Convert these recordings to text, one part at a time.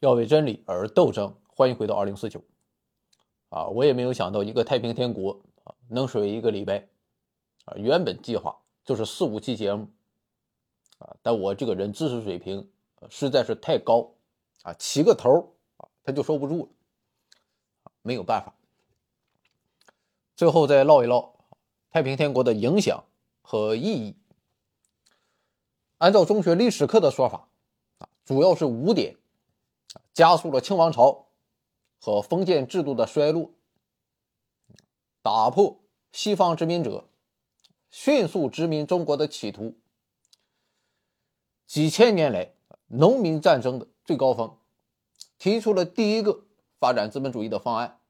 要为真理而斗争。欢迎回到二零四九。啊，我也没有想到一个太平天国啊能水一个礼拜。啊，原本计划就是四五期节目。啊，但我这个人知识水平实在是太高，啊，起个头啊他就收不住了。没有办法。最后再唠一唠太平天国的影响和意义。按照中学历史课的说法，啊，主要是五点。加速了清王朝和封建制度的衰落，打破西方殖民者迅速殖民中国的企图。几千年来农民战争的最高峰，提出了第一个发展资本主义的方案，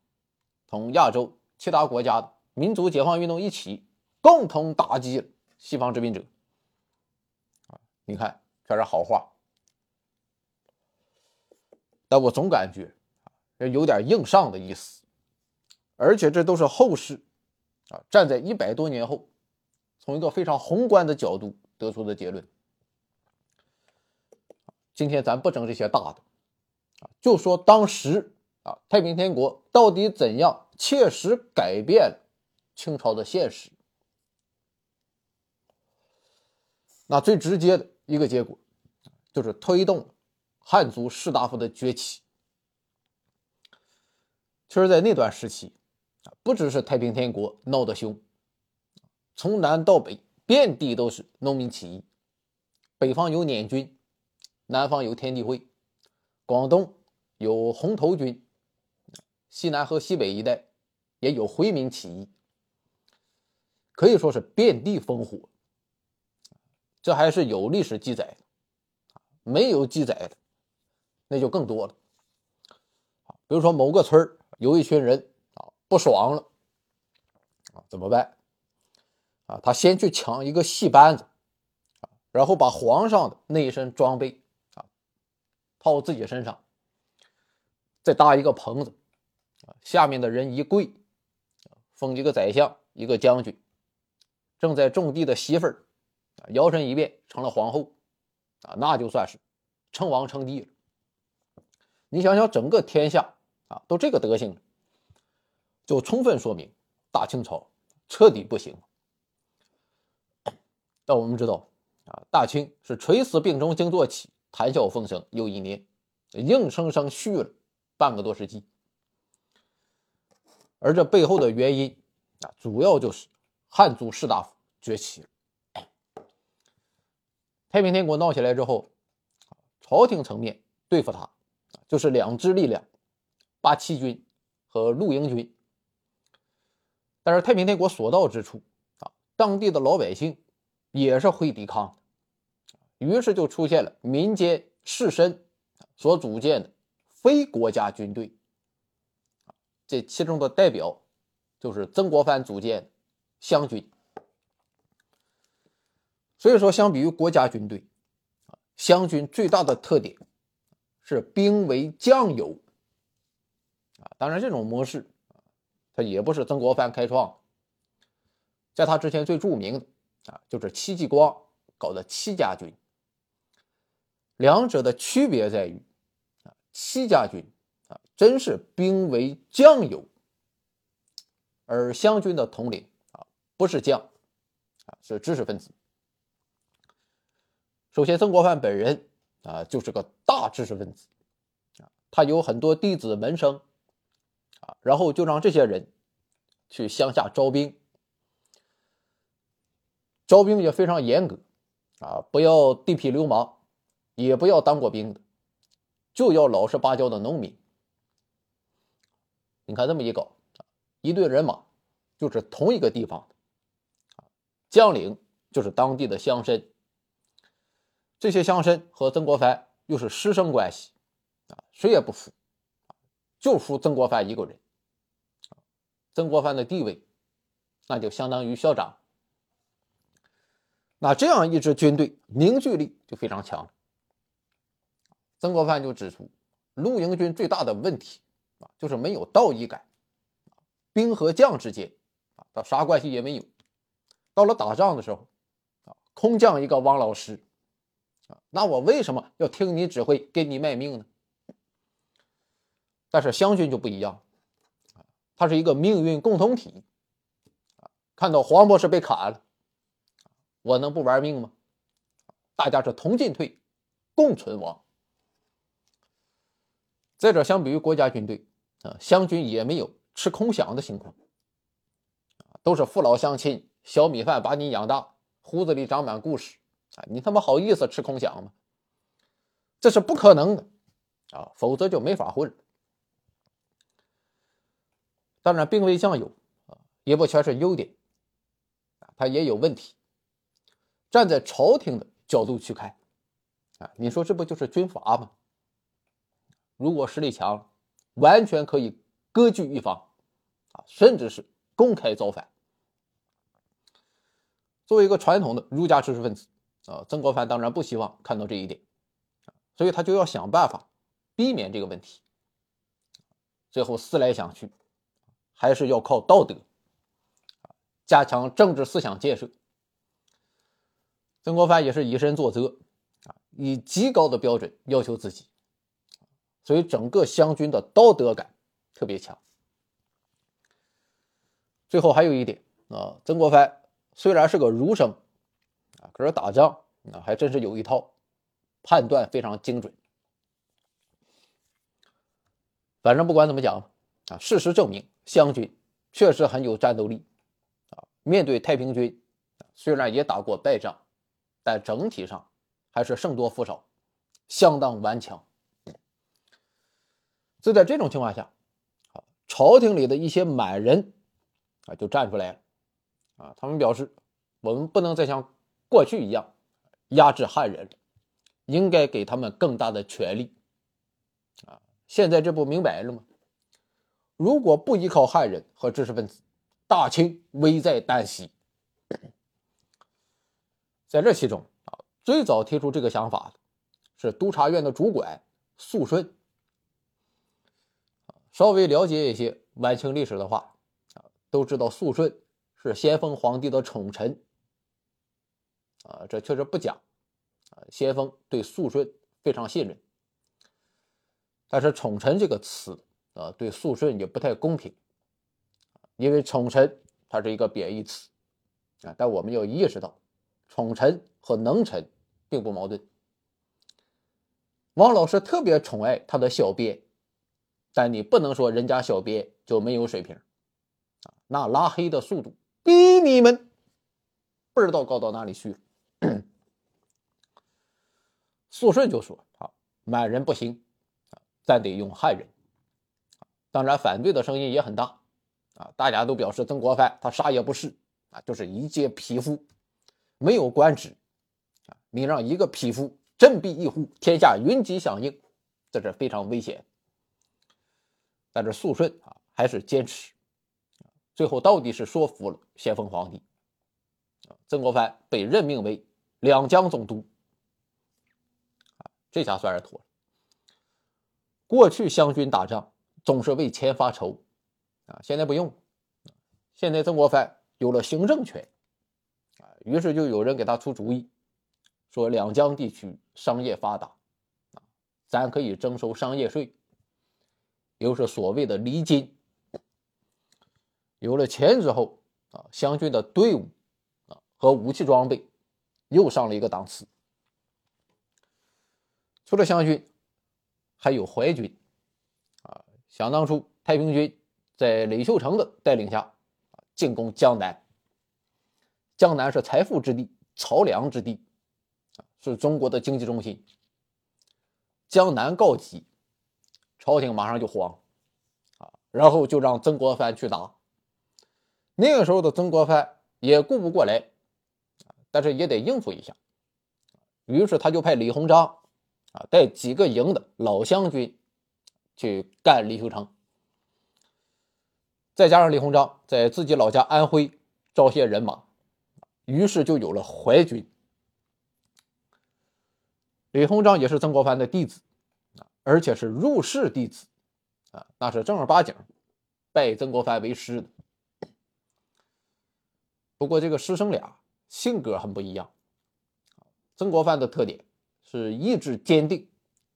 同亚洲其他国家的民族解放运动一起，共同打击西方殖民者。你看，全是好话。但我总感觉啊，有点硬上的意思，而且这都是后世啊站在一百多年后，从一个非常宏观的角度得出的结论。今天咱不争这些大的啊，就说当时啊太平天国到底怎样切实改变清朝的现实。那最直接的一个结果，就是推动。汉族士大夫的崛起，其实，在那段时期，不只是太平天国闹得凶，从南到北，遍地都是农民起义。北方有捻军，南方有天地会，广东有红头军，西南和西北一带也有回民起义，可以说是遍地烽火。这还是有历史记载的，没有记载的。那就更多了，比如说某个村有一群人啊不爽了，怎么办？啊，他先去抢一个戏班子，然后把皇上的那一身装备啊套自己身上，再搭一个棚子，下面的人一跪，封一个宰相，一个将军，正在种地的媳妇儿，摇身一变成了皇后，啊，那就算是称王称帝了。你想想，整个天下啊，都这个德行，就充分说明大清朝彻底不行。但我们知道啊，大清是垂死病中惊坐起，谈笑风生又一年，硬生生续了半个多世纪。而这背后的原因啊，主要就是汉族士大夫崛起了。太平天国闹起来之后，朝廷层面对付他。就是两支力量，八旗军和陆营军。但是太平天国所到之处啊，当地的老百姓也是会抵抗的，于是就出现了民间士绅所组建的非国家军队。这其中的代表就是曾国藩组建的湘军。所以说，相比于国家军队，湘军最大的特点。是兵为将有啊，当然这种模式啊，它也不是曾国藩开创，在他之前最著名的啊，就是戚继光搞的戚家军。两者的区别在于啊，戚家军啊，真是兵为将有，而湘军的统领啊，不是将啊，是知识分子。首先，曾国藩本人。啊，就是个大知识分子，啊，他有很多弟子门生，啊，然后就让这些人去乡下招兵，招兵也非常严格，啊，不要地痞流氓，也不要当过兵的，就要老实巴交的农民。你看这么一搞，一队人马就是同一个地方的，将领就是当地的乡绅。这些乡绅和曾国藩又是师生关系，啊，谁也不服，就服曾国藩一个人。曾国藩的地位，那就相当于校长。那这样一支军队凝聚力就非常强。曾国藩就指出，陆营军最大的问题啊，就是没有道义感，兵和将之间啊，他啥关系也没有。到了打仗的时候，啊，空降一个汪老师。啊那我为什么要听你指挥，给你卖命呢？但是湘军就不一样，他是一个命运共同体。看到黄博士被砍了，我能不玩命吗？大家是同进退，共存亡。再者，相比于国家军队，啊，湘军也没有吃空饷的情况，都是父老乡亲，小米饭把你养大，胡子里长满故事，啊，你他妈好意思吃空饷吗？这是不可能的，啊，否则就没法混了。当然，兵为将有，啊，也不全是优点。他也有问题。站在朝廷的角度去看，啊，你说这不就是军阀吗？如果实力强，完全可以割据一方，啊，甚至是公开造反。作为一个传统的儒家知识分子，啊，曾国藩当然不希望看到这一点，所以他就要想办法避免这个问题。最后思来想去，还是要靠道德。加强政治思想建设，曾国藩也是以身作则，啊，以极高的标准要求自己，所以整个湘军的道德感特别强。最后还有一点啊，曾国藩虽然是个儒生，可是打仗啊还真是有一套，判断非常精准。反正不管怎么讲，啊，事实证明湘军确实很有战斗力啊。面对太平军，虽然也打过败仗，但整体上还是胜多负少，相当顽强。就在这种情况下，啊，朝廷里的一些满人啊就站出来了，啊，他们表示我们不能再像过去一样压制汉人，应该给他们更大的权利。啊，现在这不明摆了吗？如果不依靠汉人和知识分子，大清危在旦夕，在这其中啊，最早提出这个想法的是督察院的主管肃顺。稍微了解一些晚清历史的话啊，都知道肃顺是咸丰皇帝的宠臣啊，这确实不假啊，先锋对肃顺非常信任。但是“宠臣”这个词啊，对肃顺也不太公平。因为宠臣它是一个贬义词啊，但我们要意识到，宠臣和能臣并不矛盾。王老师特别宠爱他的小编，但你不能说人家小编就没有水平啊，那拉黑的速度比你们不知道高到哪里去了。肃顺就说啊，满人不行啊，咱得用汉人。当然，反对的声音也很大。啊，大家都表示曾国藩他啥也不是啊，就是一介匹夫，没有官职啊。你让一个匹夫振臂一呼，天下云集响应，这是非常危险。但是肃顺啊，还是坚持，最后到底是说服了咸丰皇帝，曾国藩被任命为两江总督，这下算是妥了。过去湘军打仗总是为钱发愁。啊，现在不用，现在曾国藩有了行政权，啊，于是就有人给他出主意，说两江地区商业发达，啊，咱可以征收商业税，又是所谓的厘金。有了钱之后，啊，湘军的队伍，啊和武器装备又上了一个档次。除了湘军，还有淮军，啊，想当初太平军。在李秀成的带领下，进攻江南。江南是财富之地、漕粮之地，是中国的经济中心。江南告急，朝廷马上就慌，啊，然后就让曾国藩去打。那个时候的曾国藩也顾不过来，但是也得应付一下，于是他就派李鸿章，啊，带几个营的老湘军去干李秀成。再加上李鸿章在自己老家安徽招些人马，于是就有了淮军。李鸿章也是曾国藩的弟子啊，而且是入室弟子啊，那是正儿八经拜曾国藩为师的。不过这个师生俩性格很不一样。曾国藩的特点是意志坚定，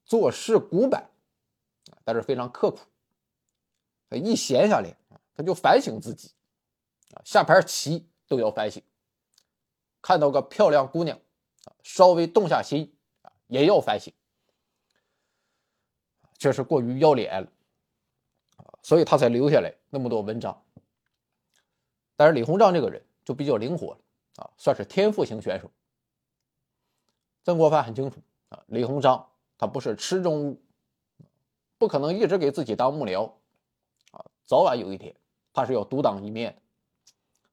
做事古板，但是非常刻苦一闲下来，他就反省自己，下盘棋都要反省，看到个漂亮姑娘，稍微动下心，也要反省，确实过于要脸了，所以他才留下来那么多文章。但是李鸿章这个人就比较灵活了，啊，算是天赋型选手。曾国藩很清楚，啊，李鸿章他不是池中物，不可能一直给自己当幕僚啊。早晚有一天，他是要独当一面的，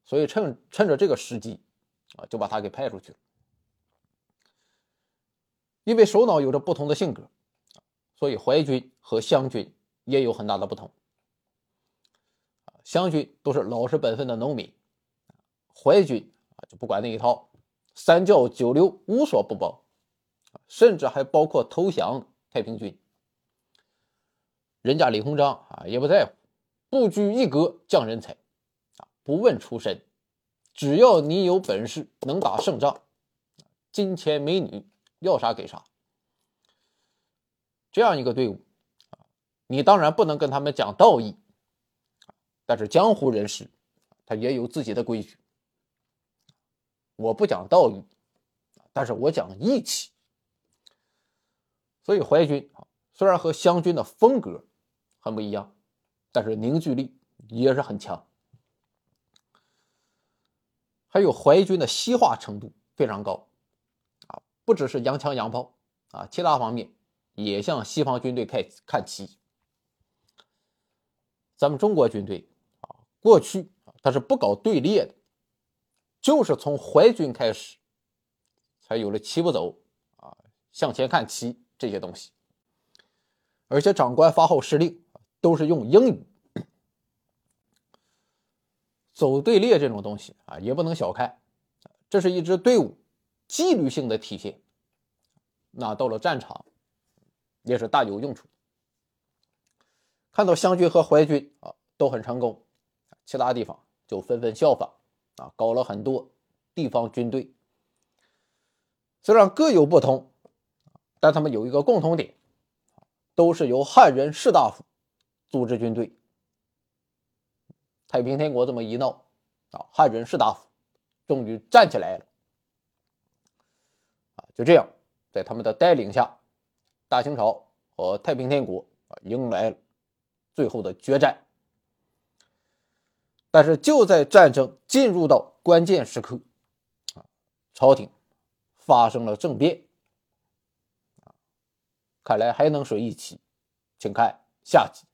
所以趁趁着这个时机，啊，就把他给派出去了。因为首脑有着不同的性格，所以淮军和湘军也有很大的不同。湘军都是老实本分的农民，淮军就不管那一套，三教九流无所不包，甚至还包括投降太平军。人家李鸿章啊也不在乎。不拘一格降人才，啊，不问出身，只要你有本事能打胜仗，金钱美女要啥给啥。这样一个队伍，啊，你当然不能跟他们讲道义，但是江湖人士他也有自己的规矩。我不讲道义，但是我讲义气。所以淮军啊，虽然和湘军的风格很不一样。但是凝聚力也是很强，还有淮军的西化程度非常高，啊，不只是洋枪洋炮啊，其他方面也向西方军队看看齐。咱们中国军队啊，过去啊，它是不搞队列的，就是从淮军开始，才有了齐步走啊，向前看齐这些东西，而且长官发号施令。都是用英语走队列这种东西啊，也不能小看，这是一支队伍纪律性的体现。那到了战场也是大有用处。看到湘军和淮军啊都很成功，其他地方就纷纷效仿啊，搞了很多地方军队。虽然各有不同，但他们有一个共同点，都是由汉人士大夫。组织军队，太平天国这么一闹，啊，汉人士大夫终于站起来了，就这样，在他们的带领下，大清朝和太平天国啊迎来了最后的决战。但是就在战争进入到关键时刻，啊，朝廷发生了政变，看来还能说一期，请看下集。